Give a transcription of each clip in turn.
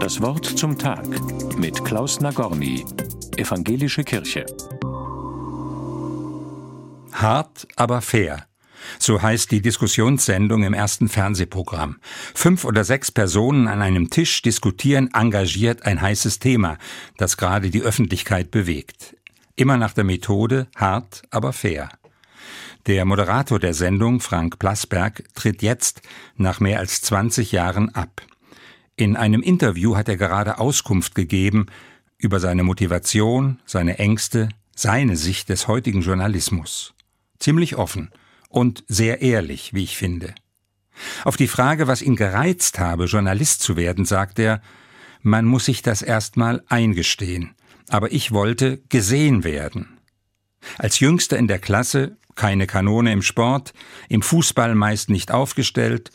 Das Wort zum Tag mit Klaus Nagorny, Evangelische Kirche. Hart, aber fair. So heißt die Diskussionssendung im ersten Fernsehprogramm. Fünf oder sechs Personen an einem Tisch diskutieren engagiert ein heißes Thema, das gerade die Öffentlichkeit bewegt. Immer nach der Methode hart, aber fair. Der Moderator der Sendung, Frank Plasberg, tritt jetzt nach mehr als 20 Jahren ab. In einem Interview hat er gerade Auskunft gegeben über seine Motivation, seine Ängste, seine Sicht des heutigen Journalismus. Ziemlich offen und sehr ehrlich, wie ich finde. Auf die Frage, was ihn gereizt habe, Journalist zu werden, sagt er, man muss sich das erstmal eingestehen, aber ich wollte gesehen werden. Als Jüngster in der Klasse keine Kanone im Sport, im Fußball meist nicht aufgestellt,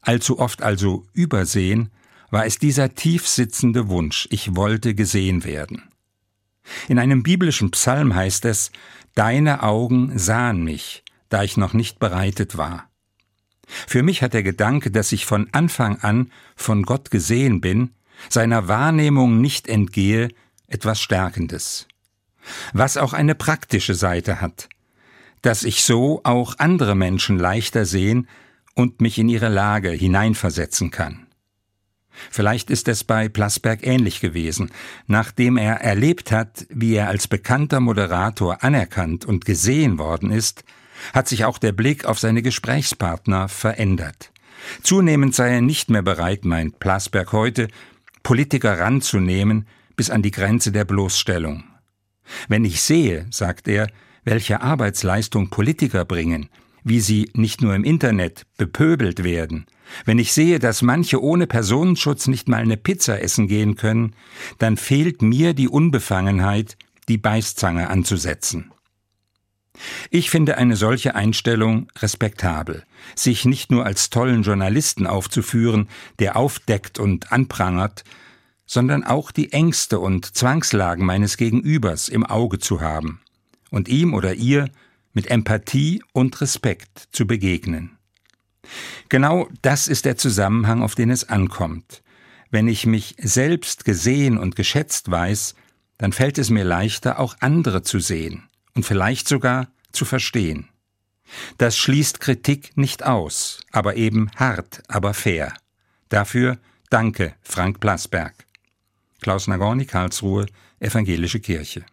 allzu oft also übersehen, war es dieser tief sitzende Wunsch, ich wollte gesehen werden. In einem biblischen Psalm heißt es, Deine Augen sahen mich, da ich noch nicht bereitet war. Für mich hat der Gedanke, dass ich von Anfang an von Gott gesehen bin, seiner Wahrnehmung nicht entgehe, etwas Stärkendes. Was auch eine praktische Seite hat, dass ich so auch andere Menschen leichter sehen und mich in ihre Lage hineinversetzen kann. Vielleicht ist es bei Plasberg ähnlich gewesen. Nachdem er erlebt hat, wie er als bekannter Moderator anerkannt und gesehen worden ist, hat sich auch der Blick auf seine Gesprächspartner verändert. Zunehmend sei er nicht mehr bereit, meint Plasberg heute, Politiker ranzunehmen bis an die Grenze der Bloßstellung. Wenn ich sehe, sagt er, welche Arbeitsleistung Politiker bringen, wie sie nicht nur im Internet bepöbelt werden, wenn ich sehe, dass manche ohne Personenschutz nicht mal eine Pizza essen gehen können, dann fehlt mir die Unbefangenheit, die Beißzange anzusetzen. Ich finde eine solche Einstellung respektabel, sich nicht nur als tollen Journalisten aufzuführen, der aufdeckt und anprangert, sondern auch die Ängste und Zwangslagen meines Gegenübers im Auge zu haben und ihm oder ihr mit Empathie und Respekt zu begegnen. Genau das ist der Zusammenhang, auf den es ankommt. Wenn ich mich selbst gesehen und geschätzt weiß, dann fällt es mir leichter, auch andere zu sehen und vielleicht sogar zu verstehen. Das schließt Kritik nicht aus, aber eben hart, aber fair. Dafür danke, Frank Plasberg. Klaus Nagorny, Karlsruhe, Evangelische Kirche.